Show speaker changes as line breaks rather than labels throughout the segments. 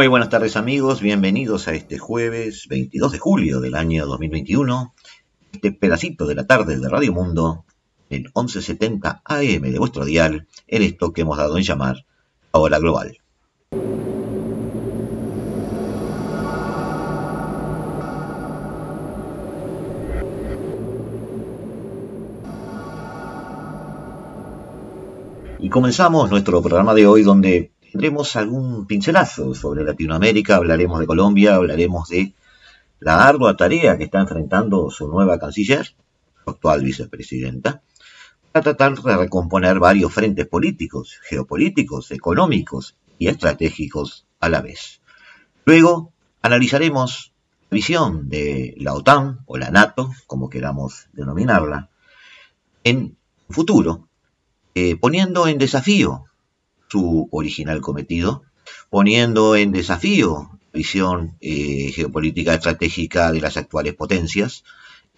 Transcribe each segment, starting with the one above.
Muy buenas tardes amigos, bienvenidos a este jueves 22 de julio del año 2021, este pedacito de la tarde de Radio Mundo, el 1170 AM de vuestro dial, en esto que hemos dado en llamar Hora Global. Y comenzamos nuestro programa de hoy donde tendremos algún pincelazo sobre Latinoamérica, hablaremos de Colombia, hablaremos de la ardua tarea que está enfrentando su nueva canciller, su actual vicepresidenta, para tratar de recomponer varios frentes políticos, geopolíticos, económicos y estratégicos a la vez. Luego analizaremos la visión de la OTAN o la NATO, como queramos denominarla, en futuro, eh, poniendo en desafío su original cometido, poniendo en desafío la visión eh, geopolítica estratégica de las actuales potencias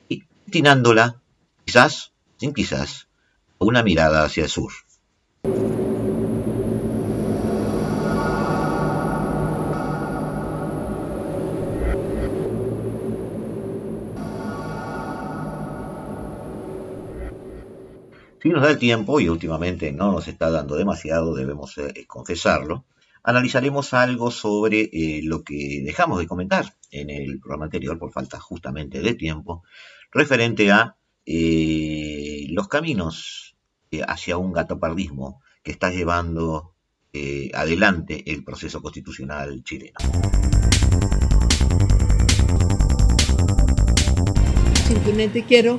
y destinándola, quizás, sin quizás, a una mirada hacia el sur. Si nos da el tiempo, y últimamente no nos está dando demasiado, debemos eh, confesarlo, analizaremos algo sobre eh, lo que dejamos de comentar en el programa anterior por falta justamente de tiempo, referente a eh, los caminos hacia un gatopardismo que está llevando adelante el proceso constitucional chileno.
Simplemente quiero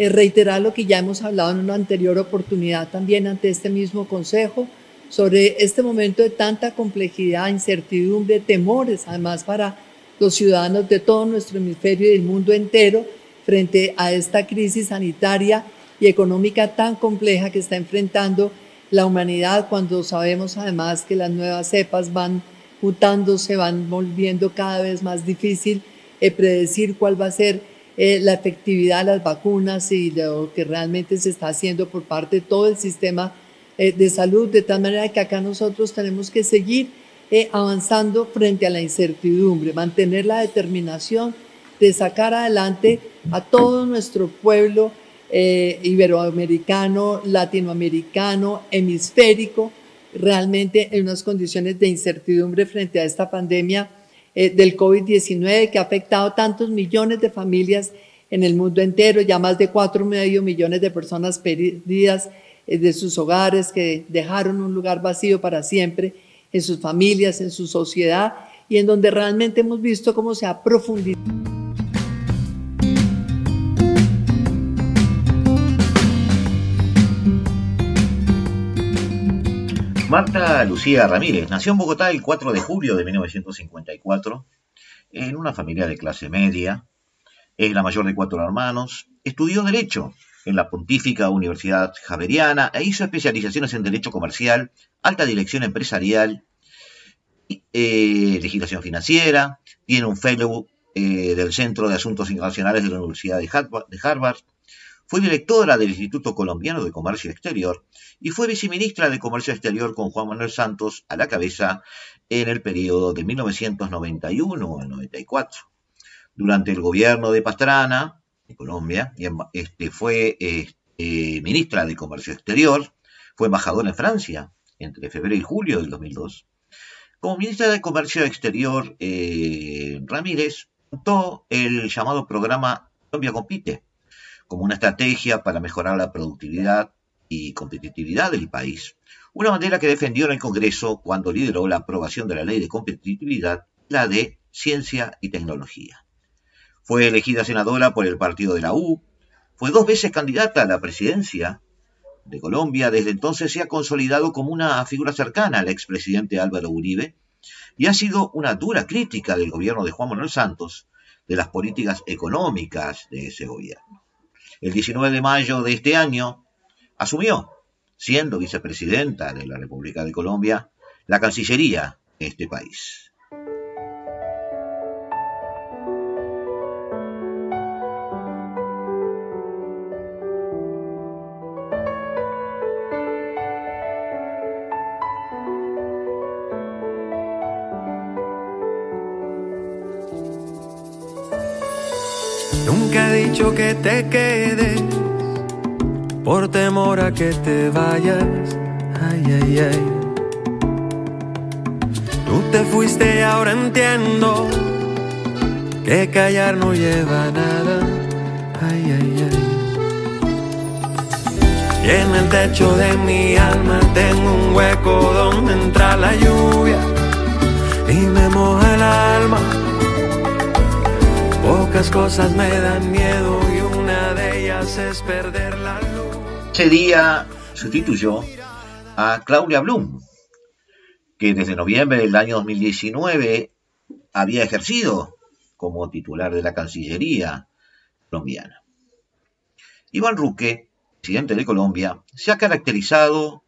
eh, reiterar lo que ya hemos hablado en una anterior oportunidad también ante este mismo Consejo sobre este momento de tanta complejidad, incertidumbre, temores, además para los ciudadanos de todo nuestro hemisferio y del mundo entero frente a esta crisis sanitaria y económica tan compleja que está enfrentando la humanidad cuando sabemos además que las nuevas cepas van mutándose, van volviendo cada vez más difícil eh, predecir cuál va a ser eh, la efectividad de las vacunas y lo que realmente se está haciendo por parte de todo el sistema eh, de salud, de tal manera que acá nosotros tenemos que seguir eh, avanzando frente a la incertidumbre, mantener la determinación de sacar adelante a todo nuestro pueblo iberoamericano, latinoamericano, hemisférico, realmente en unas condiciones de incertidumbre frente a esta pandemia eh, del COVID-19 que ha afectado tantos millones de familias en el mundo entero, ya más de cuatro medio millones de personas perdidas eh, de sus hogares, que dejaron un lugar vacío para siempre en sus familias, en su sociedad, y en donde realmente hemos visto cómo se ha profundizado.
Marta Lucía Ramírez nació en Bogotá el 4 de julio de 1954 en una familia de clase media. Es la mayor de cuatro hermanos. Estudió Derecho en la Pontífica Universidad Javeriana e hizo especializaciones en Derecho Comercial, Alta Dirección Empresarial, eh, Legislación Financiera. Tiene un fellow eh, del Centro de Asuntos Internacionales de la Universidad de Harvard fue directora del Instituto Colombiano de Comercio Exterior y fue viceministra de Comercio Exterior con Juan Manuel Santos a la cabeza en el periodo de 1991 al 94. Durante el gobierno de Pastrana, en Colombia, este, fue este, ministra de Comercio Exterior, fue embajadora en Francia entre febrero y julio del 2002. Como ministra de Comercio Exterior, eh, Ramírez montó el llamado programa Colombia Compite, como una estrategia para mejorar la productividad y competitividad del país, una bandera que defendió en el Congreso cuando lideró la aprobación de la ley de competitividad, la de ciencia y tecnología. Fue elegida senadora por el partido de la U, fue dos veces candidata a la presidencia de Colombia, desde entonces se ha consolidado como una figura cercana al expresidente Álvaro Uribe y ha sido una dura crítica del gobierno de Juan Manuel Santos de las políticas económicas de ese gobierno. El 19 de mayo de este año asumió, siendo vicepresidenta de la República de Colombia, la Cancillería de este país.
Dicho que te quedes por temor a que te vayas. Ay, ay, ay. Tú te fuiste y ahora entiendo que callar no lleva nada. Ay, ay, ay. Y en el techo de mi alma tengo un hueco donde entra la lluvia y me moja el alma Cosas me dan miedo y una de ellas es perder la.
Ese día sustituyó a Claudia Blum, que desde noviembre del año 2019 había ejercido como titular de la Cancillería colombiana. Iván Ruque, presidente de Colombia, se ha caracterizado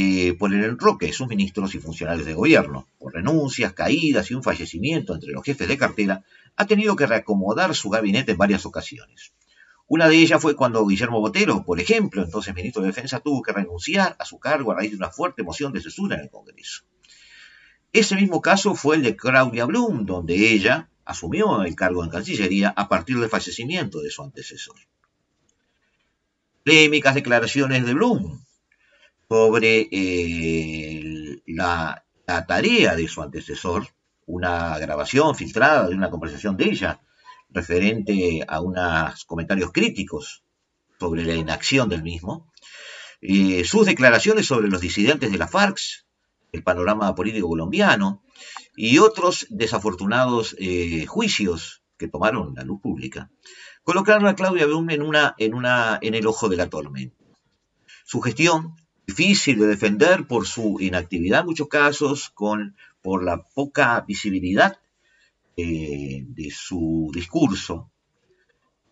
eh, por el enroque de sus ministros y funcionarios de gobierno, por renuncias, caídas y un fallecimiento entre los jefes de cartera, ha tenido que reacomodar su gabinete en varias ocasiones. Una de ellas fue cuando Guillermo Botero, por ejemplo, entonces ministro de Defensa, tuvo que renunciar a su cargo a raíz de una fuerte moción de censura en el Congreso. Ese mismo caso fue el de Claudia Blum, donde ella asumió el cargo en Cancillería a partir del fallecimiento de su antecesor. Polémicas declaraciones de Blum, sobre eh, la, tarea de su antecesor, una grabación filtrada de una conversación de ella referente a unos comentarios críticos sobre la inacción del mismo, eh, sus declaraciones sobre los disidentes de la FARC, el panorama político colombiano y otros desafortunados eh, juicios que tomaron la luz pública, colocaron a Claudia Blum en, una, en, una, en el ojo de la tormenta. Su gestión difícil de defender por su inactividad en muchos casos, con, por la poca visibilidad eh, de su discurso.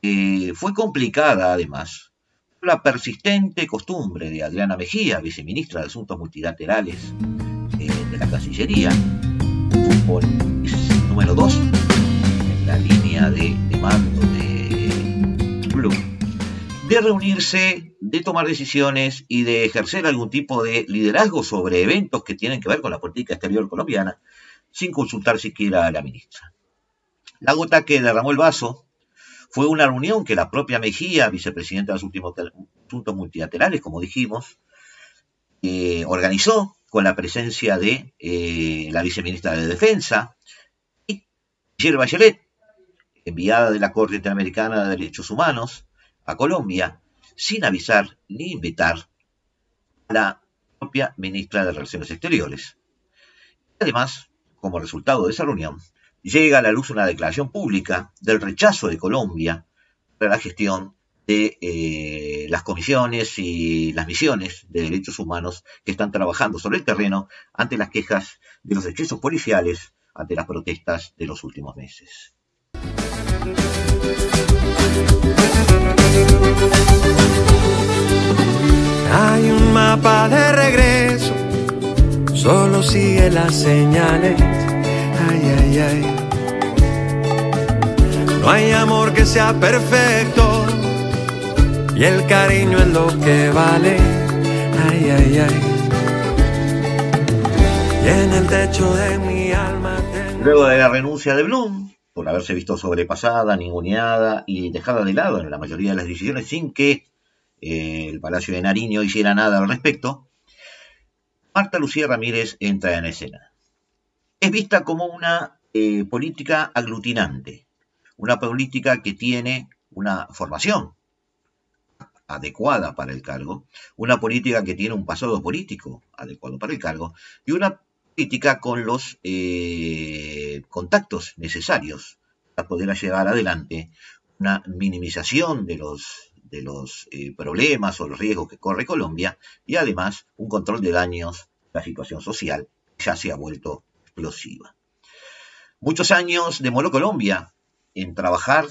Eh, fue complicada además la persistente costumbre de Adriana Mejía, viceministra de Asuntos Multilaterales eh, de la Cancillería, fútbol número 2 en la línea de, de mando de Blue, de reunirse de tomar decisiones y de ejercer algún tipo de liderazgo sobre eventos que tienen que ver con la política exterior colombiana, sin consultar siquiera a la ministra. La gota que derramó el vaso fue una reunión que la propia Mejía, vicepresidenta de los últimos asuntos multilaterales, como dijimos, eh, organizó con la presencia de eh, la viceministra de Defensa y Michelle Bachelet, enviada de la Corte Interamericana de Derechos Humanos a Colombia, sin avisar ni invitar a la propia ministra de Relaciones Exteriores. Además, como resultado de esa reunión, llega a la luz una declaración pública del rechazo de Colombia para la gestión de eh, las comisiones y las misiones de derechos humanos que están trabajando sobre el terreno ante las quejas de los excesos policiales ante las protestas de los últimos meses.
Hay un mapa de regreso, solo sigue las señales. Ay, ay, ay. No hay amor que sea perfecto y el cariño es lo que vale. Ay, ay, ay. Y en el techo de mi alma.
Luego de la renuncia de Bloom, por haberse visto sobrepasada, ninguneada y dejada de lado en la mayoría de las decisiones sin que eh, el Palacio de Nariño hiciera nada al respecto, Marta Lucía Ramírez entra en escena. Es vista como una eh, política aglutinante, una política que tiene una formación adecuada para el cargo, una política que tiene un pasado político adecuado para el cargo y una política con los eh, contactos necesarios para poder llevar adelante una minimización de los de los eh, problemas o los riesgos que corre Colombia y además un control de daños, la situación social ya se ha vuelto explosiva. Muchos años demoró Colombia en trabajar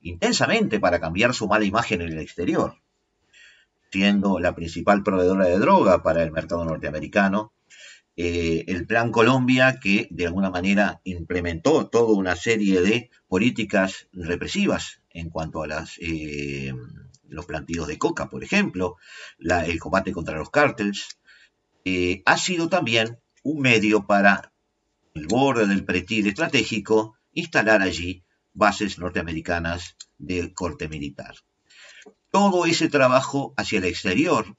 intensamente para cambiar su mala imagen en el exterior, siendo la principal proveedora de droga para el mercado norteamericano. Eh, el Plan Colombia, que de alguna manera implementó toda una serie de políticas represivas en cuanto a las, eh, los plantíos de coca, por ejemplo, el combate contra los cárteles, eh, ha sido también un medio para el borde del pretil estratégico instalar allí bases norteamericanas de corte militar. Todo ese trabajo hacia el exterior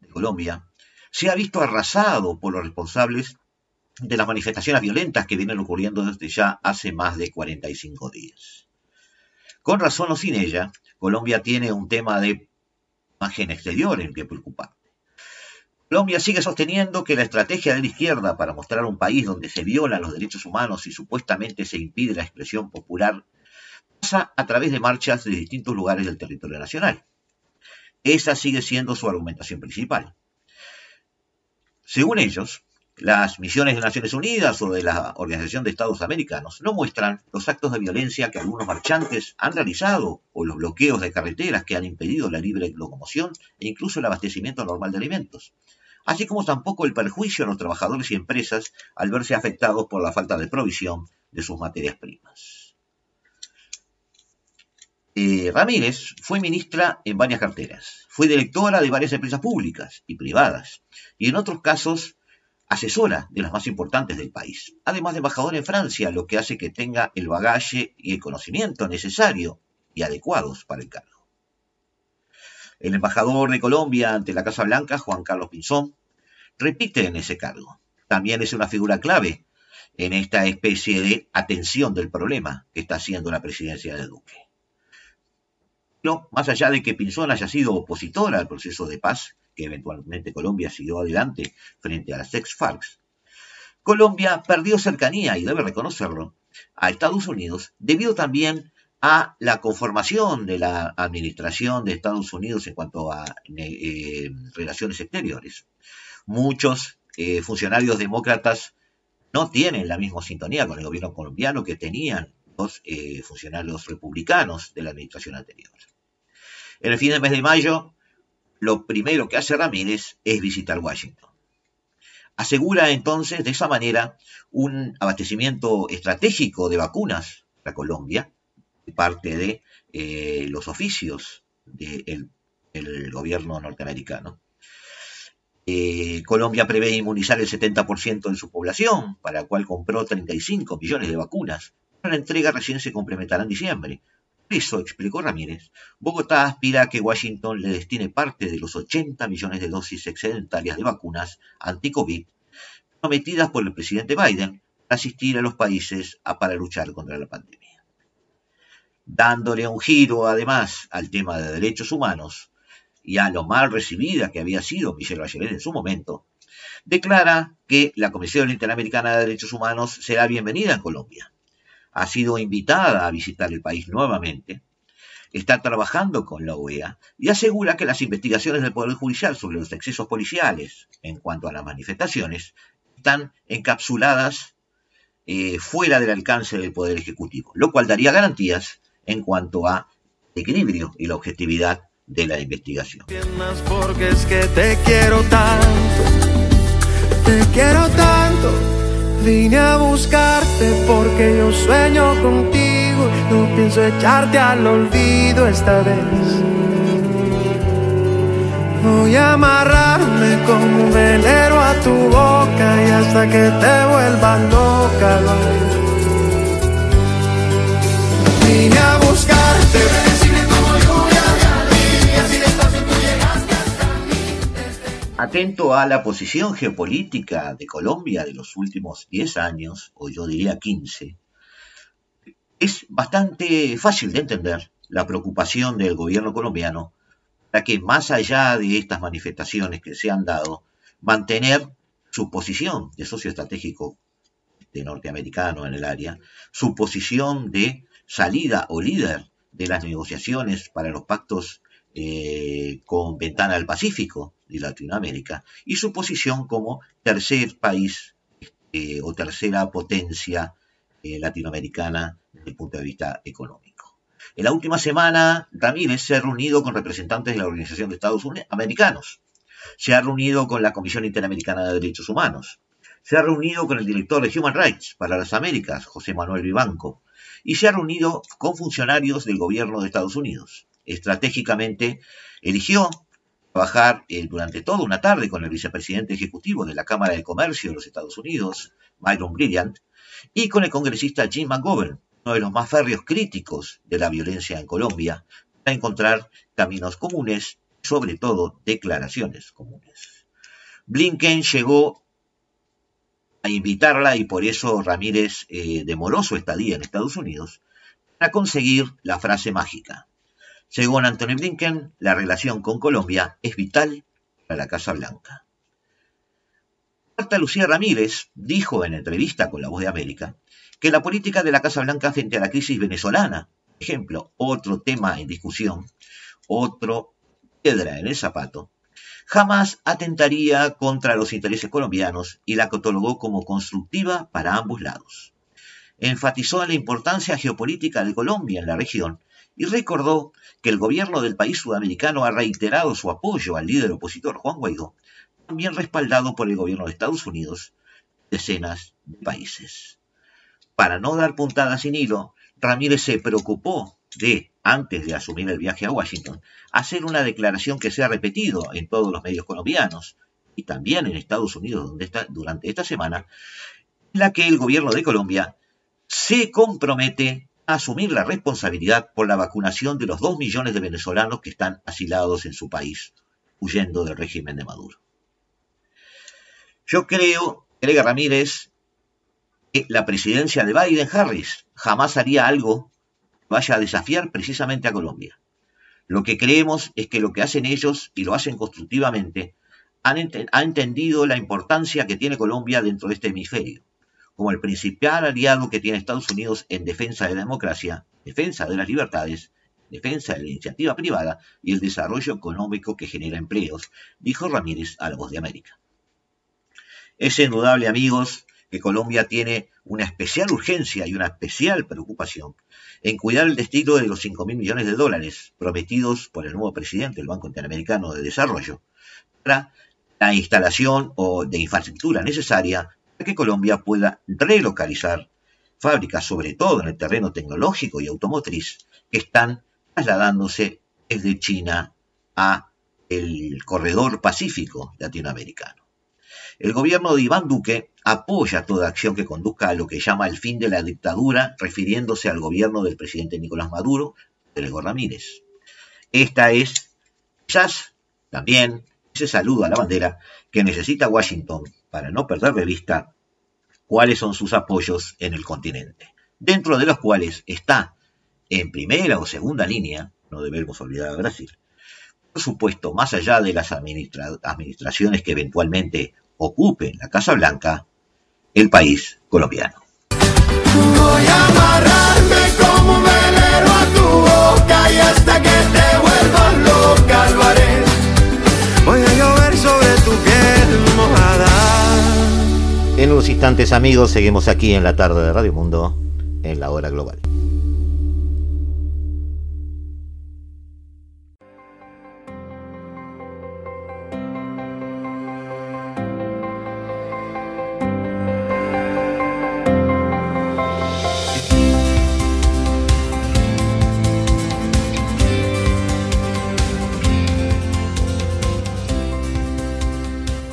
de Colombia se ha visto arrasado por los responsables de las manifestaciones violentas que vienen ocurriendo desde ya hace más de 45 días. Con razón o sin ella, Colombia tiene un tema de imagen exterior en que preocupar. Colombia sigue sosteniendo que la estrategia de la izquierda para mostrar un país donde se violan los derechos humanos y supuestamente se impide la expresión popular pasa a través de marchas de distintos lugares del territorio nacional. Esa sigue siendo su argumentación principal. Según ellos, las misiones de Naciones Unidas o de la Organización de Estados Americanos no muestran los actos de violencia que algunos marchantes han realizado o los bloqueos de carreteras que han impedido la libre locomoción e incluso el abastecimiento normal de alimentos así como tampoco el perjuicio a los trabajadores y empresas al verse afectados por la falta de provisión de sus materias primas. Eh, Ramírez fue ministra en varias carteras, fue directora de varias empresas públicas y privadas, y en otros casos asesora de las más importantes del país, además de embajador en Francia, lo que hace que tenga el bagaje y el conocimiento necesario y adecuados para el cargo. El embajador de Colombia ante la Casa Blanca, Juan Carlos Pinzón, repite en ese cargo. También es una figura clave en esta especie de atención del problema que está haciendo la presidencia de Duque. Más allá de que Pinzón haya sido opositora al proceso de paz que eventualmente Colombia siguió adelante frente a las ex-FARC, Colombia perdió cercanía, y debe reconocerlo, a Estados Unidos debido también a la conformación de la administración de Estados Unidos en cuanto a eh, relaciones exteriores. Muchos eh, funcionarios demócratas no tienen la misma sintonía con el gobierno colombiano que tenían los eh, funcionarios republicanos de la administración anterior. En el fin del mes de mayo, lo primero que hace Ramírez es visitar Washington. Asegura entonces de esa manera un abastecimiento estratégico de vacunas para Colombia, parte de eh, los oficios del gobierno norteamericano. Eh, Colombia prevé inmunizar el 70% de su población, para la cual compró 35 millones de vacunas. La entrega recién se complementará en diciembre. Eso, explicó Ramírez, Bogotá aspira a que Washington le destine parte de los 80 millones de dosis excedentarias de vacunas anti-COVID prometidas por el presidente Biden para asistir a los países a, para luchar contra la pandemia dándole un giro además al tema de derechos humanos y a lo mal recibida que había sido Michelle Bachelet en su momento, declara que la Comisión Interamericana de Derechos Humanos será bienvenida en Colombia. Ha sido invitada a visitar el país nuevamente, está trabajando con la OEA y asegura que las investigaciones del Poder Judicial sobre los excesos policiales en cuanto a las manifestaciones están encapsuladas eh, fuera del alcance del Poder Ejecutivo, lo cual daría garantías en cuanto a equilibrio y la objetividad de la investigación.
Es que te quiero tanto, te quiero tanto. Vine a buscarte porque yo sueño contigo. No pienso echarte al olvido esta vez. Voy a amarrarme como un velero a tu boca y hasta que te vuelva loca.
Atento a la posición geopolítica de Colombia de los últimos 10 años, o yo diría 15, es bastante fácil de entender la preocupación del gobierno colombiano para que más allá de estas manifestaciones que se han dado, mantener su posición de socio estratégico de norteamericano en el área, su posición de salida o líder de las negociaciones para los pactos eh, con ventana al Pacífico de Latinoamérica y su posición como tercer país eh, o tercera potencia eh, latinoamericana desde el punto de vista económico. En la última semana, Ramírez se ha reunido con representantes de la Organización de Estados Unidos Americanos, se ha reunido con la Comisión Interamericana de Derechos Humanos, se ha reunido con el director de Human Rights para las Américas, José Manuel Vivanco, y se ha reunido con funcionarios del gobierno de Estados Unidos. Estratégicamente eligió trabajar eh, durante toda una tarde con el vicepresidente ejecutivo de la Cámara de Comercio de los Estados Unidos, Myron Brilliant, y con el congresista Jim McGovern, uno de los más férreos críticos de la violencia en Colombia, para encontrar caminos comunes, sobre todo declaraciones comunes. Blinken llegó a invitarla y por eso Ramírez eh, demoró su estadía en Estados Unidos para conseguir la frase mágica. Según Anthony Blinken, la relación con Colombia es vital para la Casa Blanca. Marta Lucía Ramírez dijo en entrevista con La Voz de América que la política de la Casa Blanca frente a la crisis venezolana, ejemplo, otro tema en discusión, otro piedra en el zapato, jamás atentaría contra los intereses colombianos y la catalogó como constructiva para ambos lados. Enfatizó la importancia geopolítica de Colombia en la región y recordó que el gobierno del país sudamericano ha reiterado su apoyo al líder opositor Juan Guaidó, también respaldado por el gobierno de Estados Unidos, decenas de países. Para no dar puntadas sin hilo, Ramírez se preocupó de antes de asumir el viaje a Washington, hacer una declaración que se ha repetido en todos los medios colombianos y también en Estados Unidos durante esta semana, en la que el gobierno de Colombia se compromete asumir la responsabilidad por la vacunación de los dos millones de venezolanos que están asilados en su país, huyendo del régimen de Maduro. Yo creo, agrega Ramírez, que la presidencia de Biden-Harris jamás haría algo vaya a desafiar precisamente a Colombia. Lo que creemos es que lo que hacen ellos, y lo hacen constructivamente, han, entendido la importancia que tiene Colombia dentro de este hemisferio, como el principal aliado que tiene Estados Unidos en defensa de la democracia, defensa de las libertades, defensa de la iniciativa privada y el desarrollo económico que genera empleos, dijo Ramírez a la voz de América. Es indudable, amigos, que Colombia tiene una especial urgencia y una especial preocupación en cuidar el destino de los 5 mil millones de dólares prometidos por el nuevo presidente del Banco Interamericano de Desarrollo para la instalación o de infraestructura necesaria que Colombia pueda relocalizar fábricas, sobre todo en el terreno tecnológico y automotriz, que están trasladándose desde China a el corredor pacífico latinoamericano. El gobierno de Iván Duque apoya toda acción que conduzca a lo que llama el fin de la dictadura, refiriéndose al gobierno del presidente Nicolás Maduro, de Lego Ramírez. Esta es quizás también ese saludo a la bandera que necesita Washington para no perder de vista cuáles son sus apoyos en el continente, dentro de los cuales está en primera o segunda línea, no debemos olvidar a Brasil, por supuesto, más allá de las administraciones que eventualmente ocupe la Casa Blanca el país colombiano.
Voy a amarrarme como un velero a tu boca y hasta que te vuelvas loca lo haré. Voy a llover sobre tu piel.
En unos instantes amigos seguimos aquí en la tarde de Radio Mundo en la hora global.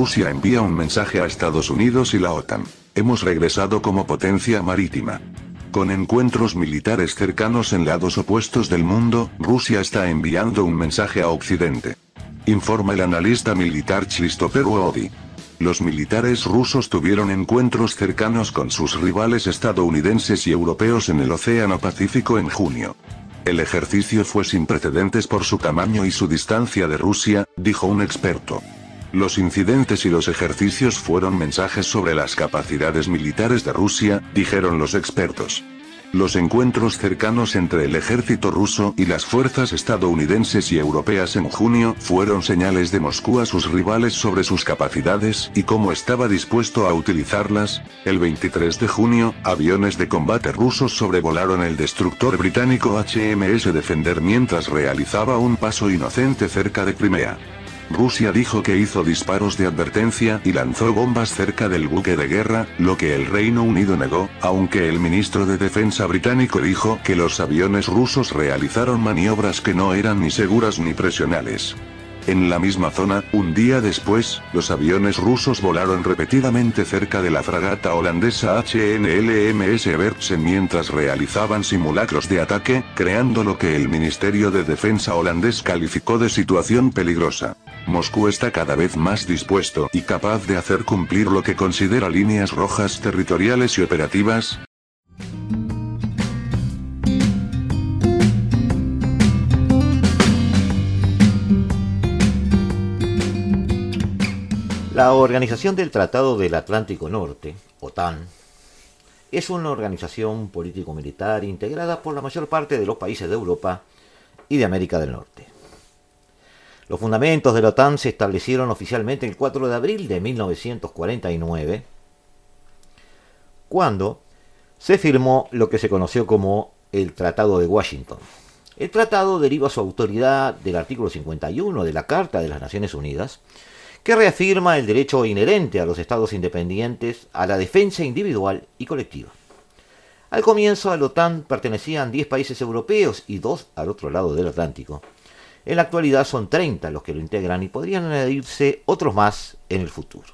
Rusia envía un mensaje a Estados Unidos y la OTAN. Hemos regresado como potencia marítima. Con encuentros militares cercanos en lados opuestos del mundo, Rusia está enviando un mensaje a Occidente. Informa el analista militar Christopher Wody. Los militares rusos tuvieron encuentros cercanos con sus rivales estadounidenses y europeos en el Océano Pacífico en junio. El ejercicio fue sin precedentes por su tamaño y su distancia de Rusia, dijo un experto. Los incidentes y los ejercicios fueron mensajes sobre las capacidades militares de Rusia, dijeron los expertos. Los encuentros cercanos entre el ejército ruso y las fuerzas estadounidenses y europeas en junio fueron señales de Moscú a sus rivales sobre sus capacidades y cómo estaba dispuesto a utilizarlas. El 23 de junio, aviones de combate rusos sobrevolaron el destructor británico HMS Defender mientras realizaba un paso inocente cerca de Crimea. Rusia dijo que hizo disparos de advertencia y lanzó bombas cerca del buque de guerra, lo que el Reino Unido negó, aunque el ministro de Defensa británico dijo que los aviones rusos realizaron maniobras que no eran ni seguras ni presionales. En la misma zona, un día después, los aviones rusos volaron repetidamente cerca de la fragata holandesa HNLMS Berksen mientras realizaban simulacros de ataque, creando lo que el Ministerio de Defensa holandés calificó de situación peligrosa. Moscú está cada vez más dispuesto y capaz de hacer cumplir lo que considera líneas rojas territoriales y operativas,
La Organización del Tratado del Atlántico Norte, OTAN, es una organización político-militar integrada por la mayor parte de los países de Europa y de América del Norte. Los fundamentos de la OTAN se establecieron oficialmente el 4 de abril de 1949, cuando se firmó lo que se conoció como el Tratado de Washington. El tratado deriva su autoridad del artículo 51 de la Carta de las Naciones Unidas, que reafirma el derecho inherente a los estados independientes a la defensa individual y colectiva. Al comienzo a la OTAN pertenecían 10 países europeos y 2 al otro lado del Atlántico, en la actualidad son 30 los que lo integran y podrían añadirse otros más en el futuro.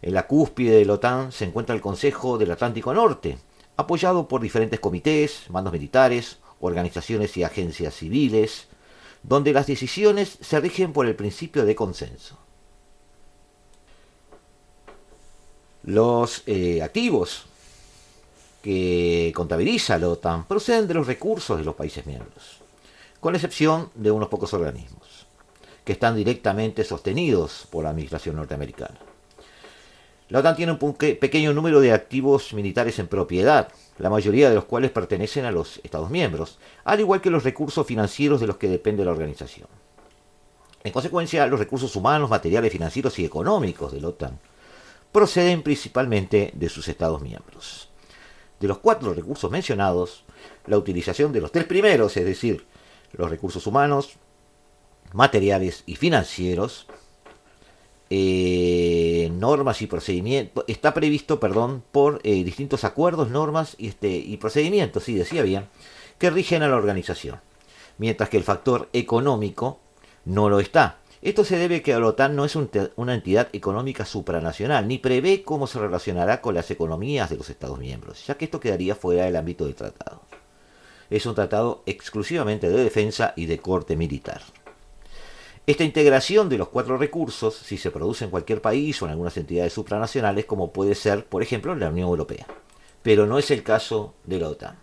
En la cúspide de la OTAN se encuentra el Consejo del Atlántico Norte, apoyado por diferentes comités, mandos militares, organizaciones y agencias civiles, donde las decisiones se rigen por el principio de consenso. Los eh, activos que contabiliza la OTAN proceden de los recursos de los países miembros con excepción de unos pocos organismos, que están directamente sostenidos por la administración norteamericana. La OTAN tiene un pequeño número de activos militares en propiedad, la mayoría de los cuales pertenecen a los Estados miembros, al igual que los recursos financieros de los que depende la organización. En consecuencia, los recursos humanos, materiales, financieros y económicos de la OTAN proceden principalmente de sus Estados miembros. De los cuatro recursos mencionados, la utilización de los tres primeros, es decir, los recursos humanos, materiales y financieros, eh, normas y procedimientos, está previsto, perdón, por eh, distintos acuerdos, normas y, este, y procedimientos, sí, decía bien, que rigen a la organización, mientras que el factor económico no lo está. Esto se debe a que la OTAN no es una entidad económica supranacional, ni prevé cómo se relacionará con las economías de los Estados miembros, ya que esto quedaría fuera del ámbito del tratado es un tratado exclusivamente de defensa y de corte militar. Esta integración de los cuatro recursos, si se produce en cualquier país o en algunas entidades supranacionales, como puede ser, por ejemplo, la Unión Europea, pero no es el caso de la OTAN.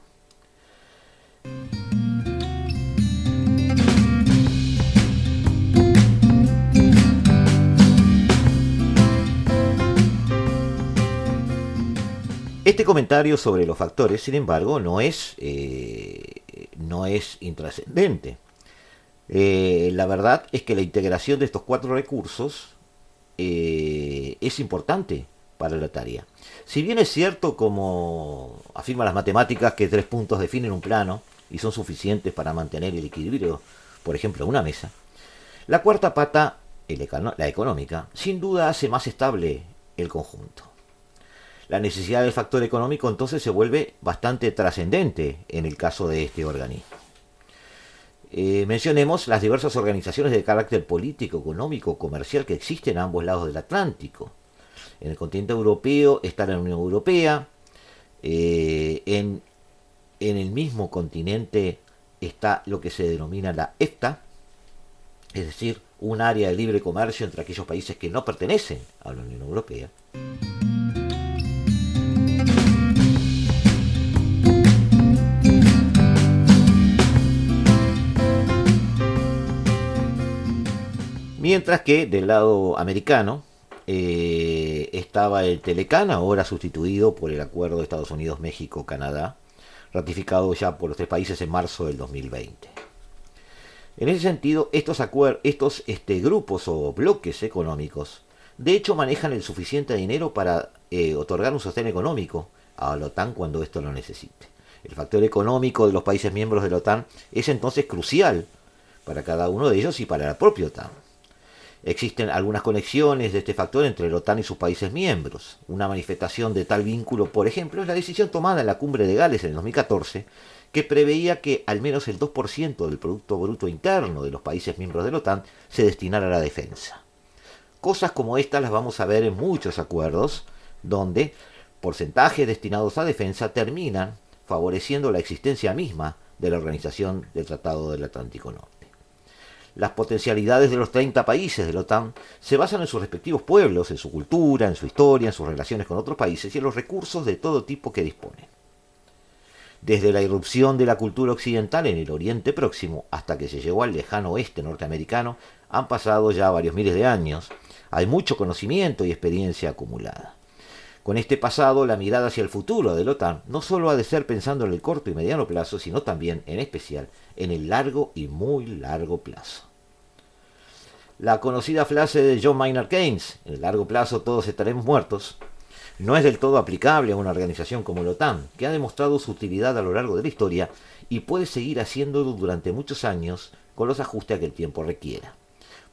Este comentario sobre los factores, sin embargo, no es, eh, no es intrascendente. Eh, la verdad es que la integración de estos cuatro recursos eh, es importante para la tarea. Si bien es cierto, como afirman las matemáticas, que tres puntos definen un plano y son suficientes para mantener el equilibrio, por ejemplo, una mesa, la cuarta pata, la económica, sin duda hace más estable el conjunto la necesidad del factor económico entonces se vuelve bastante trascendente en el caso de este organismo. eh, mencionemos las diversas organizaciones de carácter político, económico, comercial que existen a ambos lados del Atlántico. En el continente europeo está la Unión Europea, eh, en, en el mismo continente está lo que se denomina la EFTA, es decir, un área de libre comercio entre aquellos países que no pertenecen a la Unión Europea. Mientras que del lado americano eh, estaba el Telecan, ahora sustituido por el acuerdo de Estados Unidos, México, Canadá, ratificado ya por los tres países en marzo del 2020. En ese sentido, estos, este, grupos o bloques económicos, de hecho, manejan el suficiente dinero para eh, otorgar un sostén económico a la OTAN cuando esto lo necesite. El factor económico de los países miembros de la OTAN es entonces crucial para cada uno de ellos y para la propia OTAN. Existen algunas conexiones de este factor entre la OTAN y sus países miembros. Una manifestación de tal vínculo, por ejemplo, es la decisión tomada en la cumbre de Gales en el 2014, que preveía que al menos el 2% del Producto Bruto Interno de los países miembros de la OTAN se destinara a la defensa. Cosas como estas las vamos a ver en muchos acuerdos, donde porcentajes destinados a defensa terminan favoreciendo la existencia misma de la Organización del Tratado del Atlántico Norte. Las potencialidades de los 30 países de la OTAN se basan en sus respectivos pueblos, en su cultura, en su historia, en sus relaciones con otros países y en los recursos de todo tipo que disponen. Desde la irrupción de la cultura occidental en el Oriente Próximo hasta que se llegó al lejano oeste norteamericano, han pasado ya varios miles de años. Hay mucho conocimiento y experiencia acumulada. Con este pasado, la mirada hacia el futuro de la OTAN no solo ha de ser pensando en el corto y mediano plazo, sino también, en especial, en el largo y muy largo plazo. La conocida frase de John Maynard Keynes, en el largo plazo todos estaremos muertos, no es del todo aplicable a una organización como la OTAN, que ha demostrado su utilidad a lo largo de la historia y puede seguir haciéndolo durante muchos años con los ajustes que el tiempo requiera.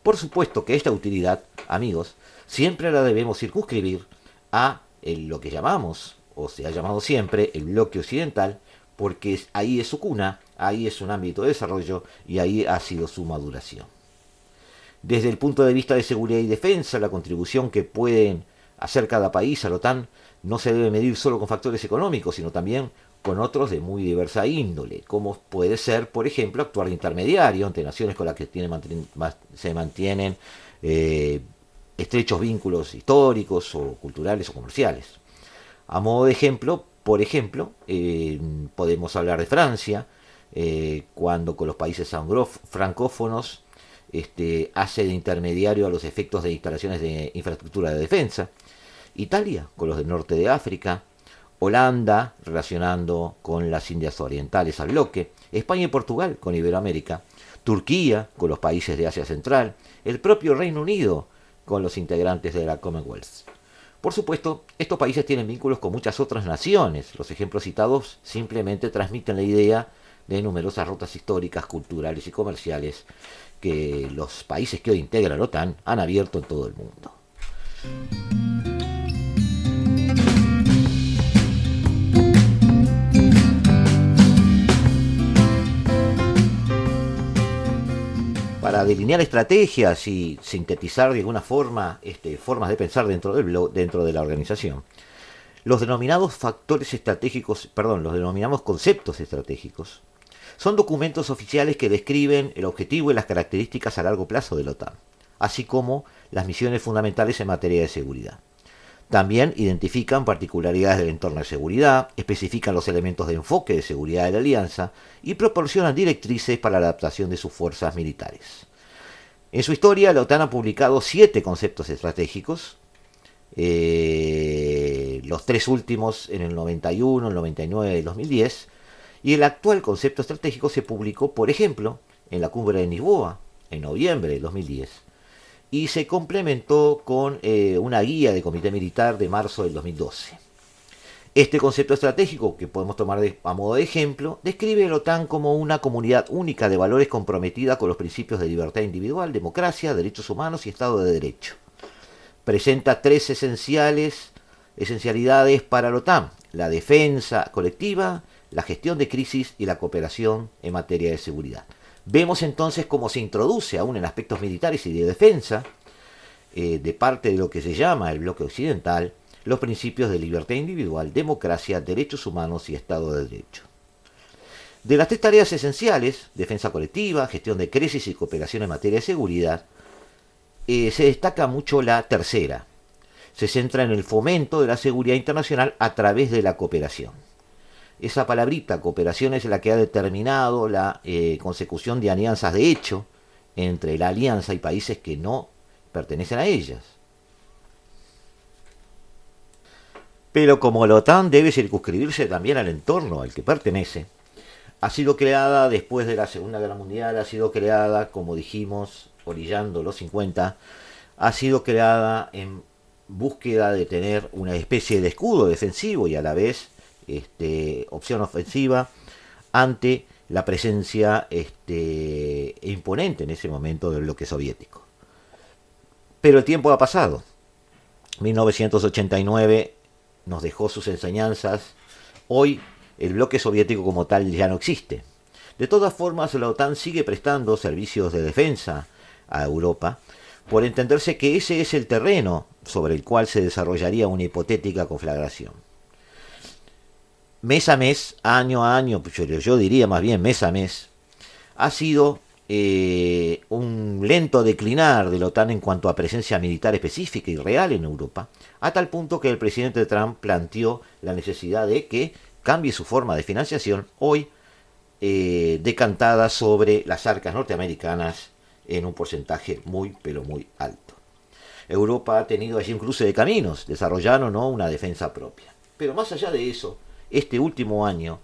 Por supuesto que esta utilidad, amigos, siempre la debemos circunscribir a lo que llamamos, o se ha llamado siempre, el bloque occidental, porque ahí es su cuna, ahí es un ámbito de desarrollo y ahí ha sido su maduración. Desde el punto de vista de seguridad y defensa, la contribución que pueden hacer cada país a la OTAN no se debe medir solo con factores económicos, sino también con otros de muy diversa índole, como puede ser, por ejemplo, actuar de intermediario entre naciones con las que se mantienen eh, estrechos vínculos históricos o culturales o comerciales. A modo de ejemplo, por ejemplo, eh, podemos hablar de Francia, eh, cuando con los países francófonos este, hace de intermediario a los efectos de instalaciones de infraestructura de defensa, Italia con los del norte de África, Holanda relacionando con las Indias Orientales al bloque, España y Portugal con Iberoamérica, Turquía con los países de Asia Central, el propio Reino Unido con los integrantes de la Commonwealth. Por supuesto, estos países tienen vínculos con muchas otras naciones. Los ejemplos citados simplemente transmiten la idea de numerosas rutas históricas, culturales y comerciales que los países que hoy integran la OTAN han abierto en todo el mundo. Para delinear estrategias y sintetizar de alguna forma este, formas de pensar dentro, del, dentro de la organización. Los denominados factores estratégicos, perdón, los denominados conceptos estratégicos, son documentos oficiales que describen el objetivo y las características a largo plazo de la OTAN, así como las misiones fundamentales en materia de seguridad. También identifican particularidades del entorno de seguridad, especifican los elementos de enfoque de seguridad de la alianza y proporcionan directrices para la adaptación de sus fuerzas militares. En su historia, la OTAN ha publicado siete conceptos estratégicos, eh, los tres últimos en el 91, el 99 y el 2010, y el actual concepto estratégico se publicó, por ejemplo, en la cumbre de Lisboa, en noviembre de 2010 y se complementó con eh, una guía de comité militar de marzo del 2012. Este concepto estratégico, que podemos tomar a modo de ejemplo, describe a la OTAN como una comunidad única de valores comprometida con los principios de libertad individual, democracia, derechos humanos y Estado de Derecho. Presenta tres esenciales, esencialidades para la OTAN, la defensa colectiva, la gestión de crisis y la cooperación en materia de seguridad. Vemos entonces cómo se introduce aún en aspectos militares y de defensa, eh, de parte de lo que se llama el bloque occidental, los principios de libertad individual, democracia, derechos humanos y Estado de Derecho. De las tres tareas esenciales, defensa colectiva, gestión de crisis y cooperación en materia de seguridad, eh, se destaca mucho la tercera. Se centra en el fomento de la seguridad internacional a través de la cooperación. Esa palabrita, cooperación, es la que ha determinado la eh, consecución de alianzas de hecho entre la alianza y países que no pertenecen a ellas. Pero como la OTAN debe circunscribirse también al entorno al que pertenece, ha sido creada después de la Segunda Guerra Mundial, ha sido creada, como dijimos, orillando los 50, ha sido creada en búsqueda de tener una especie de escudo defensivo y a la vez este, opción ofensiva ante la presencia este, imponente en ese momento del bloque soviético. Pero el tiempo ha pasado. 1989 nos dejó sus enseñanzas. Hoy el bloque soviético como tal ya no existe. De todas formas, la OTAN sigue prestando servicios de defensa a Europa, por entenderse que ese es el terreno sobre el cual se desarrollaría una hipotética conflagración. Mes a mes, año a año, pues yo, diría más bien mes a mes, ha sido eh, un lento declinar de la OTAN en cuanto a presencia militar específica y real en Europa, a tal punto que el presidente Trump planteó la necesidad de que cambie su forma de financiación, hoy eh, decantada sobre las arcas norteamericanas en un porcentaje muy, pero muy alto. Europa ha tenido allí un cruce de caminos, desarrollaron ¿no? una defensa propia. Pero más allá de eso, este último año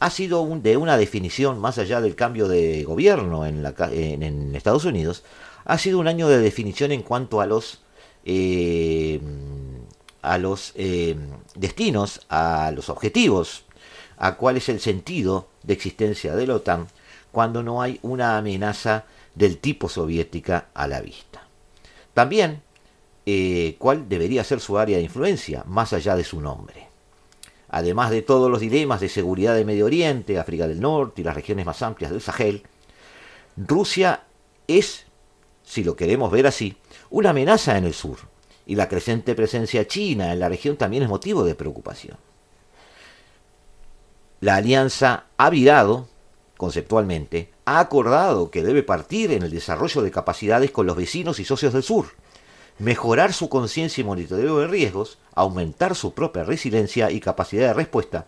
ha sido de una definición, más allá del cambio de gobierno en, en, Estados Unidos, ha sido un año de definición en cuanto a los eh, a los eh, destinos, a los objetivos, a cuál es el sentido de existencia de la OTAN cuando no hay una amenaza del tipo soviética a la vista. También, eh, cuál debería ser su área de influencia, más allá de su nombre. Además de todos los dilemas de seguridad de Medio Oriente, África del Norte y las regiones más amplias del Sahel, Rusia es, si lo queremos ver así, una amenaza en el sur, y la creciente presencia china en la región también es motivo de preocupación. La alianza ha virado, conceptualmente, ha acordado que debe partir en el desarrollo de capacidades con los vecinos y socios del sur, mejorar su conciencia y monitoreo de riesgos, aumentar su propia resiliencia y capacidad de respuesta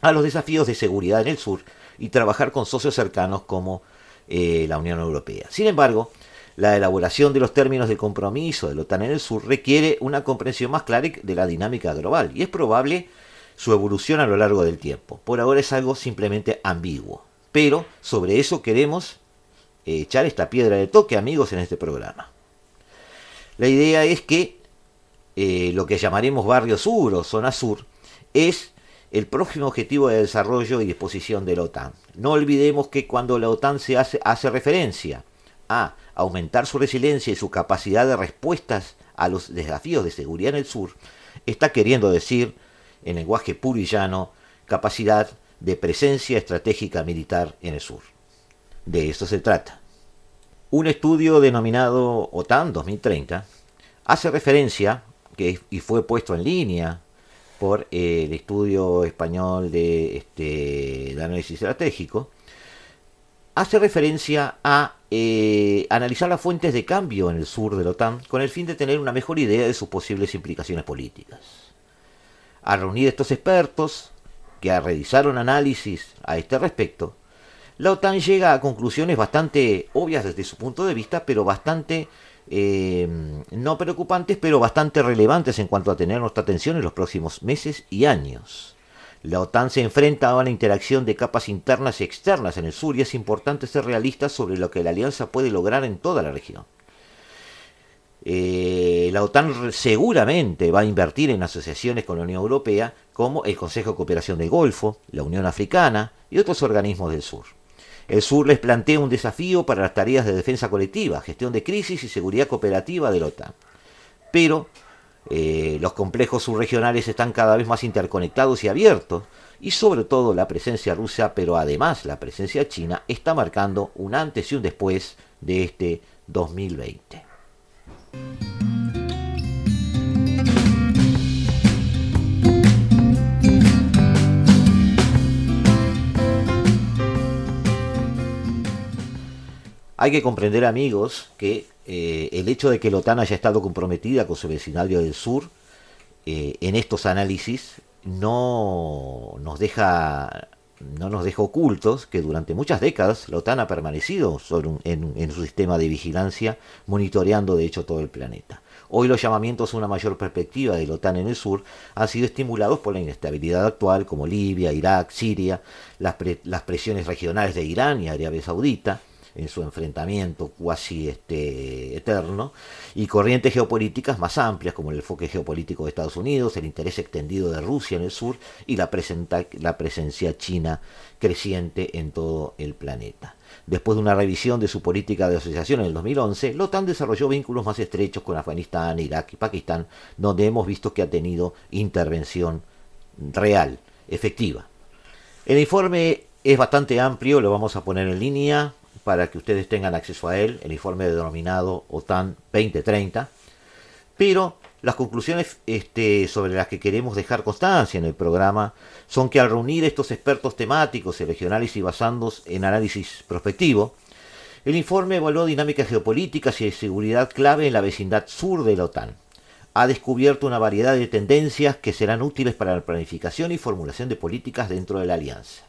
a los desafíos de seguridad en el sur y trabajar con socios cercanos como eh, la Unión Europea. Sin embargo, la elaboración de los términos de compromiso de la OTAN en el sur requiere una comprensión más clara de la dinámica global y es probable su evolución a lo largo del tiempo. Por ahora es algo simplemente ambiguo, pero sobre eso queremos echar esta piedra de toque, amigos, en este programa. La idea es que eh, lo que llamaremos barrio sur o zona sur es el próximo objetivo de desarrollo y disposición de la OTAN. No olvidemos que cuando la OTAN se hace, hace referencia a aumentar su resiliencia y su capacidad de respuestas a los desafíos de seguridad en el sur, está queriendo decir, en lenguaje puro y llano, capacidad de presencia estratégica militar en el sur. De eso se trata. Un estudio denominado OTAN 2030 hace referencia, que, y fue puesto en línea por el estudio español de, este, análisis estratégico, hace referencia a eh, analizar las fuentes de cambio en el sur de la OTAN con el fin de tener una mejor idea de sus posibles implicaciones políticas. Al reunir estos expertos, que realizaron análisis a este respecto, la OTAN llega a conclusiones bastante obvias desde su punto de vista, pero bastante eh, no preocupantes, pero bastante relevantes en cuanto a tener nuestra atención en los próximos meses y años. La OTAN se enfrenta a una interacción de capas internas y externas en el sur y es importante ser realista sobre lo que la alianza puede lograr en toda la región. Eh, la OTAN seguramente va a invertir en asociaciones con la Unión Europea como el Consejo de Cooperación del Golfo, la Unión Africana y otros organismos del sur. El sur les plantea un desafío para las tareas de defensa colectiva, gestión de crisis y seguridad cooperativa de la OTAN. Pero Eh, los complejos subregionales están cada vez más interconectados y abiertos, y sobre todo la presencia rusa, pero además la presencia china, está marcando un antes y un después de este 2020. Hay que comprender, amigos, que eh, el hecho de que la OTAN haya estado comprometida con su vecindario del sur eh, en estos análisis no nos deja no nos deja ocultos que durante muchas décadas la OTAN ha permanecido en, su sistema de vigilancia, monitoreando de hecho todo el planeta. Hoy los llamamientos a una mayor perspectiva de la OTAN en el sur han sido estimulados por la inestabilidad actual como Libia, Irak, Siria, las, las presiones regionales de Irán y Arabia Saudita, en su enfrentamiento cuasi este, eterno, y corrientes geopolíticas más amplias como el enfoque geopolítico de Estados Unidos, el interés extendido de Rusia en el sur y la, la presencia china creciente en todo el planeta. Después de una revisión de su política de asociación en el 2011, la OTAN desarrolló vínculos más estrechos con Afganistán, Irak y Pakistán, donde hemos visto que ha tenido intervención real, efectiva. El informe es bastante amplio, lo vamos a poner en línea, para que ustedes tengan acceso a él, el informe denominado OTAN 2030, pero las conclusiones este, sobre las que queremos dejar constancia en el programa son que al reunir estos expertos temáticos y regionales y basándose en análisis prospectivo, el informe evaluó dinámicas geopolíticas y de seguridad clave en la vecindad sur de la OTAN. Ha descubierto una variedad de tendencias que serán útiles para la planificación y formulación de políticas dentro de la alianza.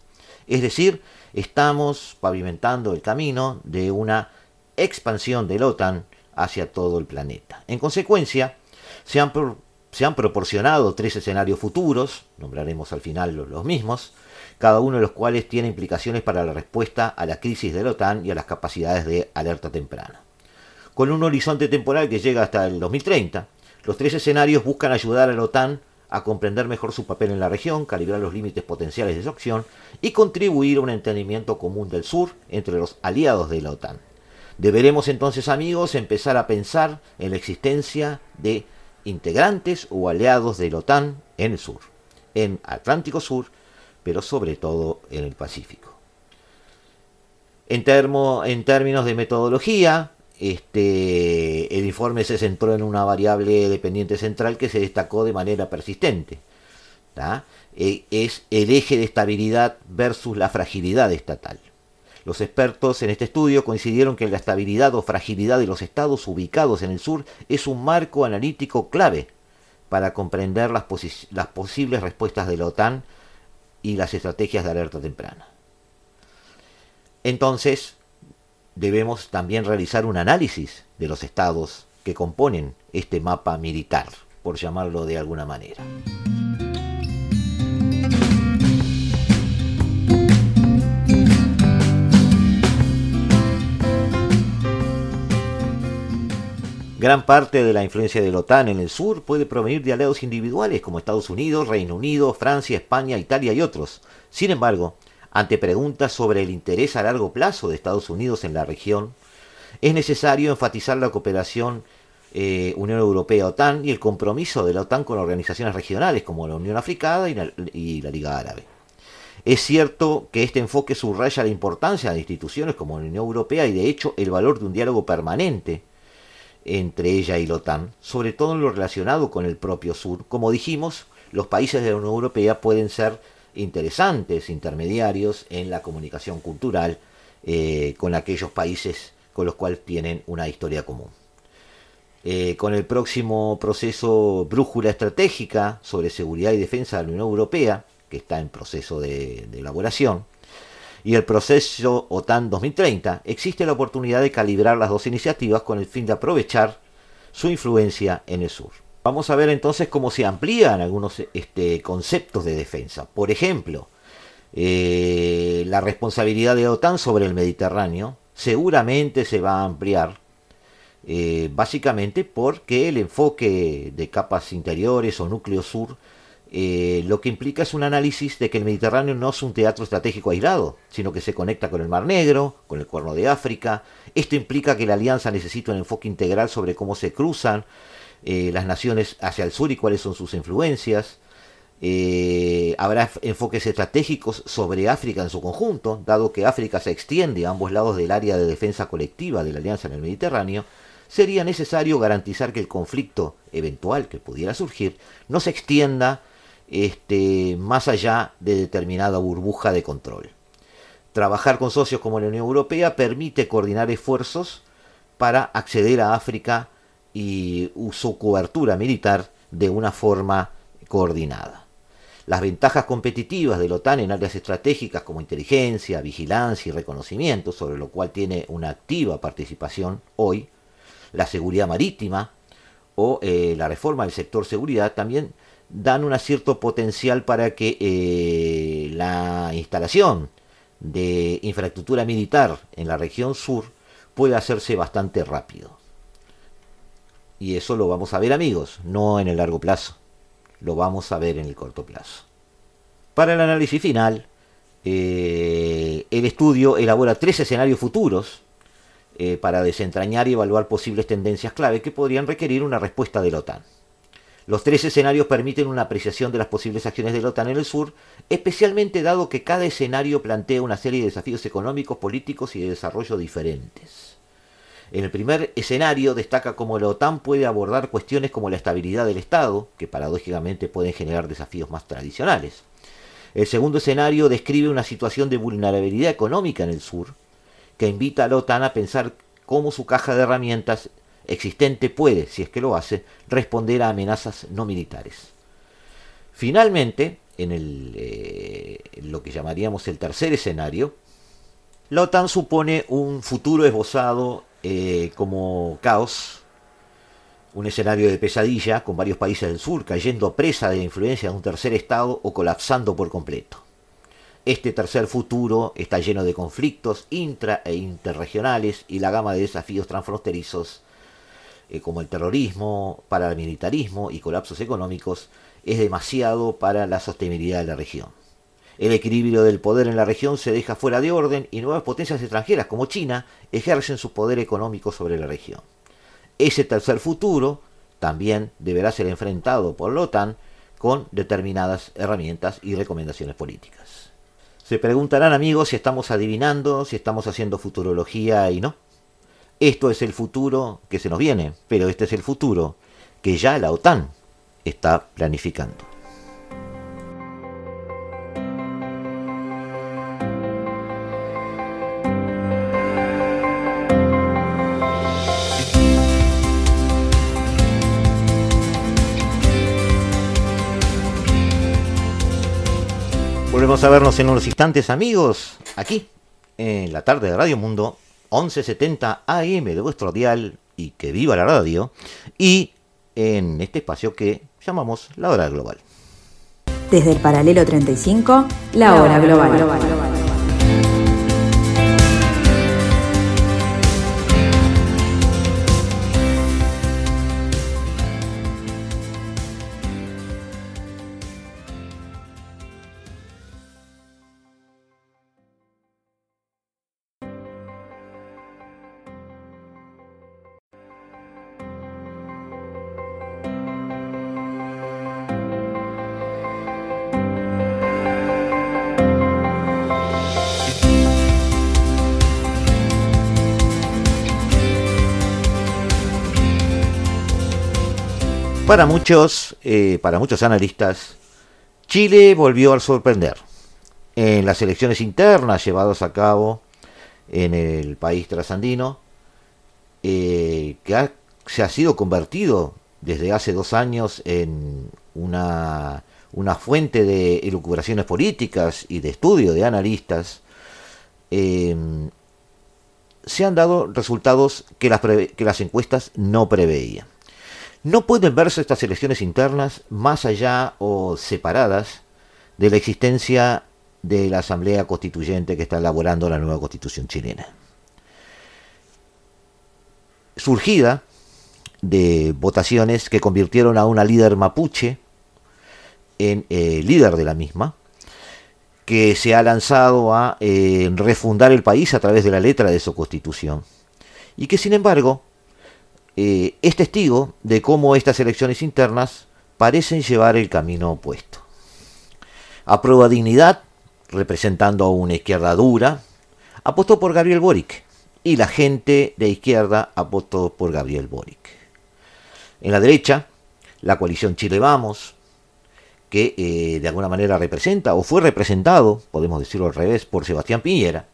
Es decir, estamos pavimentando el camino de una expansión de la OTAN hacia todo el planeta. En consecuencia, se han, proporcionado tres escenarios futuros, nombraremos al final los, mismos, cada uno de los cuales tiene implicaciones para la respuesta a la crisis de la OTAN y a las capacidades de alerta temprana. Con un horizonte temporal que llega hasta el 2030, los tres escenarios buscan ayudar a la OTAN a comprender mejor su papel en la región, calibrar los límites potenciales de su acción y contribuir a un entendimiento común del sur entre los aliados de la OTAN. Deberemos entonces, amigos, empezar a pensar en la existencia de integrantes o aliados de la OTAN en el sur, en Atlántico Sur, pero sobre todo en el Pacífico. En, en términos de metodología, este, el informe se centró en una variable dependiente central que se destacó de manera persistente. E, es el eje de estabilidad versus la fragilidad estatal. Los expertos en este estudio coincidieron que la estabilidad o fragilidad de los estados ubicados en el sur es un marco analítico clave para comprender las, las posibles respuestas de la OTAN y las estrategias de alerta temprana. Entonces, debemos también realizar un análisis de los estados que componen este mapa militar, por llamarlo de alguna manera. Gran parte de la influencia de la OTAN en el sur puede provenir de aliados individuales como Estados Unidos, Reino Unido, Francia, España, Italia y otros. Sin embargo, ante preguntas sobre el interés a largo plazo de Estados Unidos en la región, es necesario enfatizar la cooperación eh, Unión Europea-OTAN y el compromiso de la OTAN con organizaciones regionales como la Unión Africana y la, Liga Árabe. Es cierto que este enfoque subraya la importancia de instituciones como la Unión Europea y de hecho el valor de un diálogo permanente entre ella y la OTAN, sobre todo en lo relacionado con el propio sur. Como dijimos, los países de la Unión Europea pueden ser interesantes intermediarios en la comunicación cultural eh, con aquellos países con los cuales tienen una historia común. Eh, con el próximo proceso Brújula Estratégica sobre Seguridad y Defensa de la Unión Europea, que está en proceso de, de elaboración, y el proceso OTAN 2030, existe la oportunidad de calibrar las dos iniciativas con el fin de aprovechar su influencia en el sur. Vamos a ver entonces cómo se amplían algunos este, conceptos de defensa. Por ejemplo, eh, la responsabilidad de OTAN sobre el Mediterráneo seguramente se va a ampliar, eh, básicamente porque el enfoque de capas interiores o núcleo sur eh, lo que implica es un análisis de que el Mediterráneo no es un teatro estratégico aislado, sino que se conecta con el Mar Negro, con el Cuerno de África. Esto implica que la alianza necesita un enfoque integral sobre cómo se cruzan eh, las naciones hacia el sur y cuáles son sus influencias. Eh, habrá enfoques estratégicos sobre África en su conjunto, dado que África se extiende a ambos lados del área de defensa colectiva de la Alianza en el Mediterráneo, sería necesario garantizar que el conflicto eventual que pudiera surgir no se extienda este, más allá de determinada burbuja de control. Trabajar con socios como la Unión Europea permite coordinar esfuerzos para acceder a África y su cobertura militar de una forma coordinada. Las ventajas competitivas de la OTAN en áreas estratégicas como inteligencia, vigilancia y reconocimiento, sobre lo cual tiene una activa participación hoy, la seguridad marítima o eh, la reforma del sector seguridad, también dan un cierto potencial para que eh, la instalación de infraestructura militar en la región sur pueda hacerse bastante rápido. Y eso lo vamos a ver amigos, no en el largo plazo lo vamos a ver en el corto plazo. Para el análisis final, eh, el estudio elabora tres escenarios futuros eh, para desentrañar y evaluar posibles tendencias clave que podrían requerir una respuesta de la OTAN. Los tres escenarios permiten una apreciación de las posibles acciones de la OTAN en el sur, especialmente dado que cada escenario plantea una serie de desafíos económicos, políticos y de desarrollo diferentes. En el primer escenario destaca cómo la OTAN puede abordar cuestiones como la estabilidad del Estado, que paradójicamente pueden generar desafíos más tradicionales. El segundo escenario describe una situación de vulnerabilidad económica en el sur, que invita a la OTAN a pensar cómo su caja de herramientas existente puede, si es que lo hace, responder a amenazas no militares. Finalmente, en eh, lo que llamaríamos el tercer escenario, la OTAN supone un futuro esbozado eh, como caos, un escenario de pesadilla con varios países del sur cayendo presa de la influencia de un tercer estado o colapsando por completo. Este tercer futuro está lleno de conflictos intra e interregionales y la gama de desafíos transfronterizos eh, como el terrorismo, paramilitarismo y colapsos económicos es demasiado para la sostenibilidad de la región. El equilibrio del poder en la región se deja fuera de orden y nuevas potencias extranjeras como China ejercen su poder económico sobre la región. Ese tercer futuro también deberá ser enfrentado por la OTAN con determinadas herramientas y recomendaciones políticas. Se preguntarán amigos si estamos adivinando, si estamos haciendo futurología y no. Esto es el futuro que se nos viene, pero este es el futuro que ya la OTAN está planificando. Volvemos a vernos en unos instantes, amigos, aquí, en la tarde de Radio Mundo, 1170 AM de vuestro dial, y que viva la radio, y en este espacio que llamamos la hora global.
Desde el paralelo 35, la, hora, global.
Para muchos, eh, para muchos analistas, Chile volvió a sorprender. En las elecciones internas llevadas a cabo en el país trasandino, eh, que se ha sido convertido desde hace dos años en una, fuente de elucubraciones políticas y de estudio de analistas, eh, se han dado resultados que las, que las encuestas no preveían. No pueden verse estas elecciones internas más allá o separadas de la existencia de la Asamblea Constituyente que está elaborando la nueva Constitución chilena. Surgida de votaciones que convirtieron a una líder mapuche en eh, líder de la misma, que se ha lanzado a eh, refundar el país a través de la letra de su constitución, y que sin embargo eh, es testigo de cómo estas elecciones internas parecen llevar el camino opuesto. Aprueba Dignidad, representando a una izquierda dura, apostó por Gabriel Boric y la gente de izquierda apostó por Gabriel Boric. En la derecha, la coalición Chile Vamos, que eh, de alguna manera representa o fue representado, podemos decirlo al revés, por Sebastián Piñera,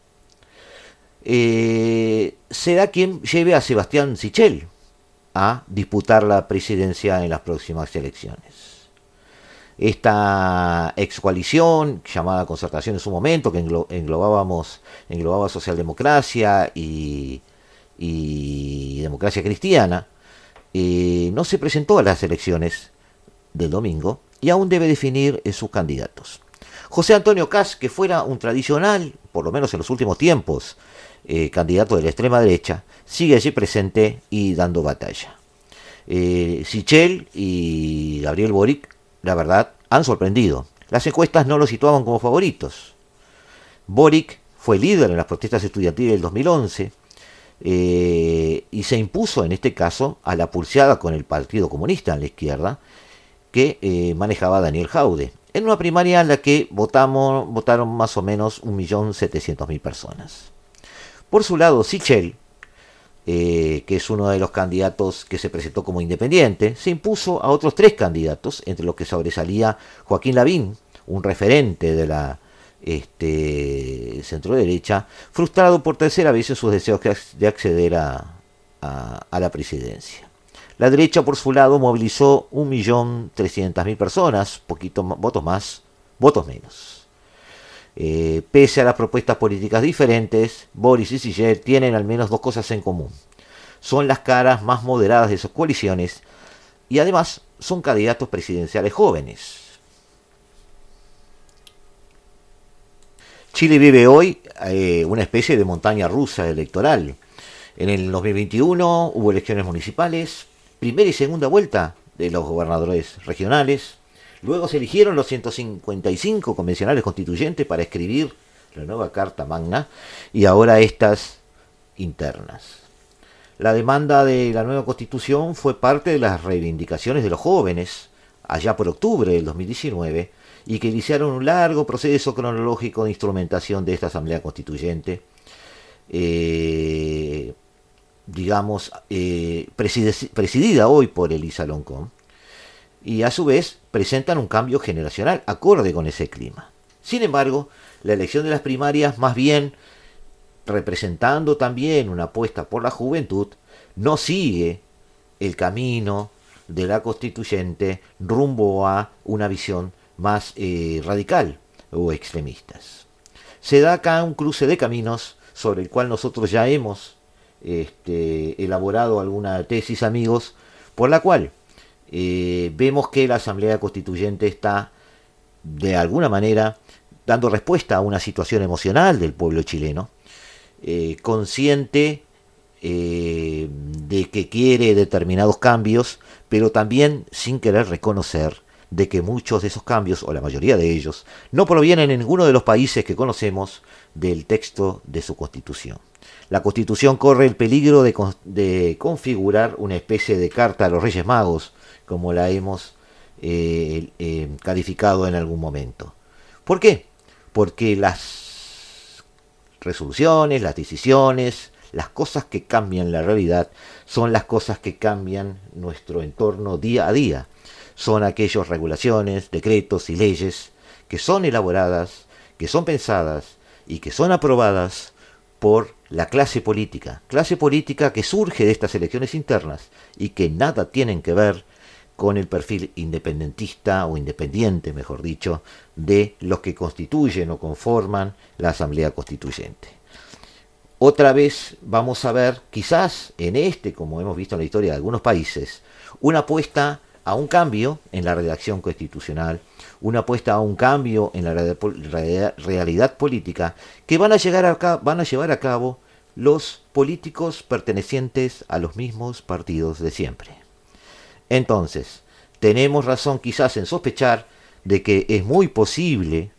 eh, será quien lleve a Sebastián Sichel a disputar la presidencia en las próximas elecciones. Esta ex coalición, llamada concertación en su momento, que englobábamos, englobaba socialdemocracia y, y democracia cristiana, eh, no se presentó a las elecciones del domingo y aún debe definir sus candidatos. José Antonio Cas, que fuera un tradicional, por lo menos en los últimos tiempos, eh, candidato de la extrema derecha, sigue allí presente y dando batalla. Eh, Sichel y Gabriel Boric, la verdad, han sorprendido. Las encuestas no lo situaban como favoritos. Boric fue líder en las protestas estudiantiles del 2011 eh, y se impuso en este caso a la pulseada con el Partido Comunista en la izquierda que eh, manejaba Daniel Jaude, en una primaria en la que votaron más o menos 1.700.000 personas. Por su lado, Sichel, eh, que es uno de los candidatos que se presentó como independiente, se impuso a otros tres candidatos, entre los que sobresalía Joaquín Lavín, un referente de la este, centro derecha, frustrado por tercera vez en sus deseos de acceder a, la presidencia. La derecha, por su lado, movilizó 1.300.000 personas, poquito votos más, votos menos. Eh, pese a las propuestas políticas diferentes, Boris y Siger tienen al menos dos cosas en común. Son las caras más moderadas de sus coaliciones y además son candidatos presidenciales jóvenes. Chile vive hoy eh, una especie de montaña rusa electoral. En el 2021 hubo elecciones municipales, primera y segunda vuelta de los gobernadores regionales, Luego se eligieron los 155 convencionales constituyentes para escribir la nueva Carta Magna y ahora estas internas. La demanda de la nueva constitución fue parte de las reivindicaciones de los jóvenes allá por octubre del 2019 y que iniciaron un largo proceso cronológico de instrumentación de esta Asamblea Constituyente, eh, digamos, eh, presidida hoy por Elisa Loncón, y a su vez presentan un cambio generacional acorde con ese clima. Sin embargo, la elección de las primarias, más bien representando también una apuesta por la juventud, no sigue el camino de la constituyente rumbo a una visión más eh, radical o extremistas. Se da acá un cruce de caminos sobre el cual nosotros ya hemos este, elaborado alguna tesis, amigos, por la cual eh, vemos que la Asamblea Constituyente está de alguna manera dando respuesta a una situación emocional del pueblo chileno, eh, consciente eh, de que quiere determinados cambios, pero también sin querer reconocer de que muchos de esos cambios, o la mayoría de ellos, no provienen en ninguno de los países que conocemos del texto de su constitución. La constitución corre el peligro de configurar una especie de carta a los Reyes Magos, como la hemos eh, eh, calificado en algún momento. ¿Por qué? Porque las resoluciones, las decisiones, las cosas que cambian la realidad son las cosas que cambian nuestro entorno día a día. Son aquellas regulaciones, decretos y leyes que son elaboradas, que son pensadas y que son aprobadas por la clase política. Clase política que surge de estas elecciones internas y que nada tienen que ver con el perfil independentista o independiente, mejor dicho, de los que constituyen o conforman la Asamblea Constituyente. Otra vez vamos a ver, quizás en este, como hemos visto en la historia de algunos países, una apuesta a un cambio en la redacción constitucional, una apuesta a un cambio en la realidad política que van a, llegar a, van a llevar a cabo los políticos pertenecientes a los mismos partidos de siempre. Entonces, tenemos razón quizás en sospechar de que es muy posible,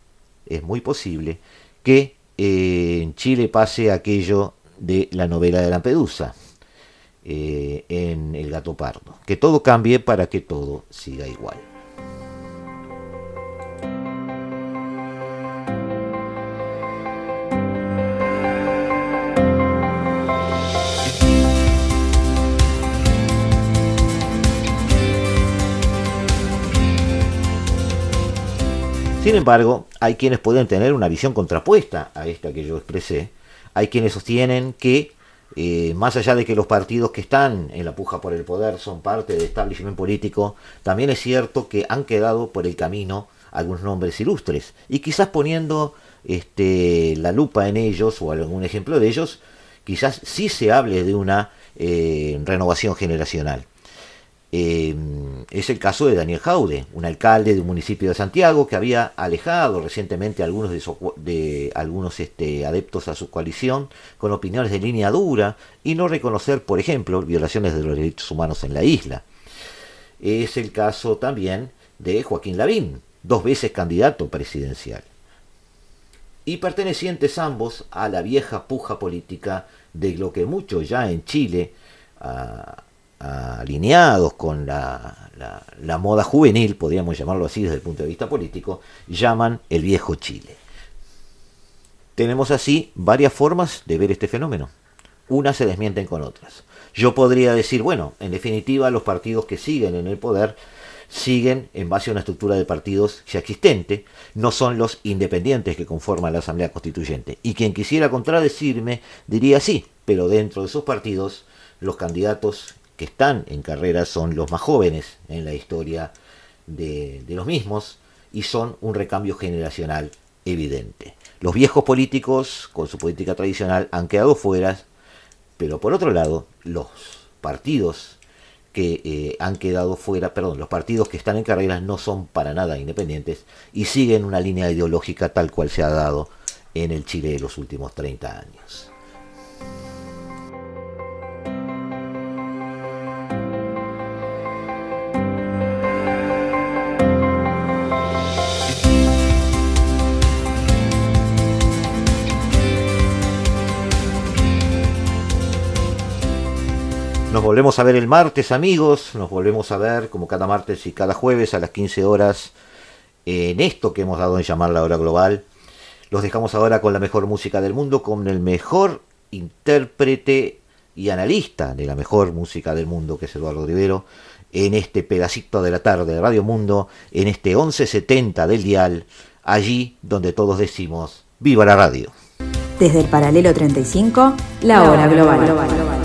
es muy posible que eh, en Chile pase aquello de la novela de Lampedusa. eh, en el gato pardo. Que todo cambie para que todo siga igual. Sin embargo, hay quienes pueden tener una visión contrapuesta a esta que yo expresé. Hay quienes sostienen que, eh, más allá de que los partidos que están en la puja por el poder son parte del establishment político, también es cierto que han quedado por el camino algunos nombres ilustres. Y quizás poniendo este, la lupa en ellos o algún ejemplo de ellos, quizás sí se hable de una eh, renovación generacional. Eh, es el caso de Daniel Jaude, un alcalde de un municipio de Santiago que había alejado recientemente a algunos, de, algunos este, adeptos a su coalición con opiniones de línea dura y no reconocer, por ejemplo, violaciones de los derechos humanos en la isla. Es el caso también de Joaquín Lavín, dos veces candidato presidencial. Y pertenecientes ambos a la vieja puja política de lo que muchos ya en Chile alineados con la, moda juvenil, podríamos llamarlo así desde el punto de vista político, llaman el viejo Chile. Tenemos así varias formas de ver este fenómeno. Unas se desmienten con otras. Yo podría decir, bueno, en definitiva los partidos que siguen en el poder siguen en base a una estructura de partidos ya existente, no son los independientes que conforman la Asamblea Constituyente. Y quien quisiera contradecirme diría sí, pero dentro de esos partidos los candidatos están en carrera son los más jóvenes en la historia de, los mismos y son un recambio generacional evidente. Los viejos políticos, con su política tradicional, han quedado fuera, pero por otro lado, los partidos que eh, han quedado fuera, perdón, los partidos que están en carrera no son para nada independientes y siguen una línea ideológica tal cual se ha dado en el Chile de los últimos 30 años. Volvemos a ver el martes, amigos. Nos volvemos a ver como cada martes y cada jueves a las 15 horas en esto que hemos dado en llamar la hora global. Los dejamos ahora con la mejor música del mundo, con el mejor intérprete y analista de la mejor música del mundo, que es Eduardo Rivero, en este pedacito de la tarde de Radio Mundo, en este 1170 del dial, allí donde todos decimos, ¡Viva la radio!
Desde el paralelo 35, la hora global.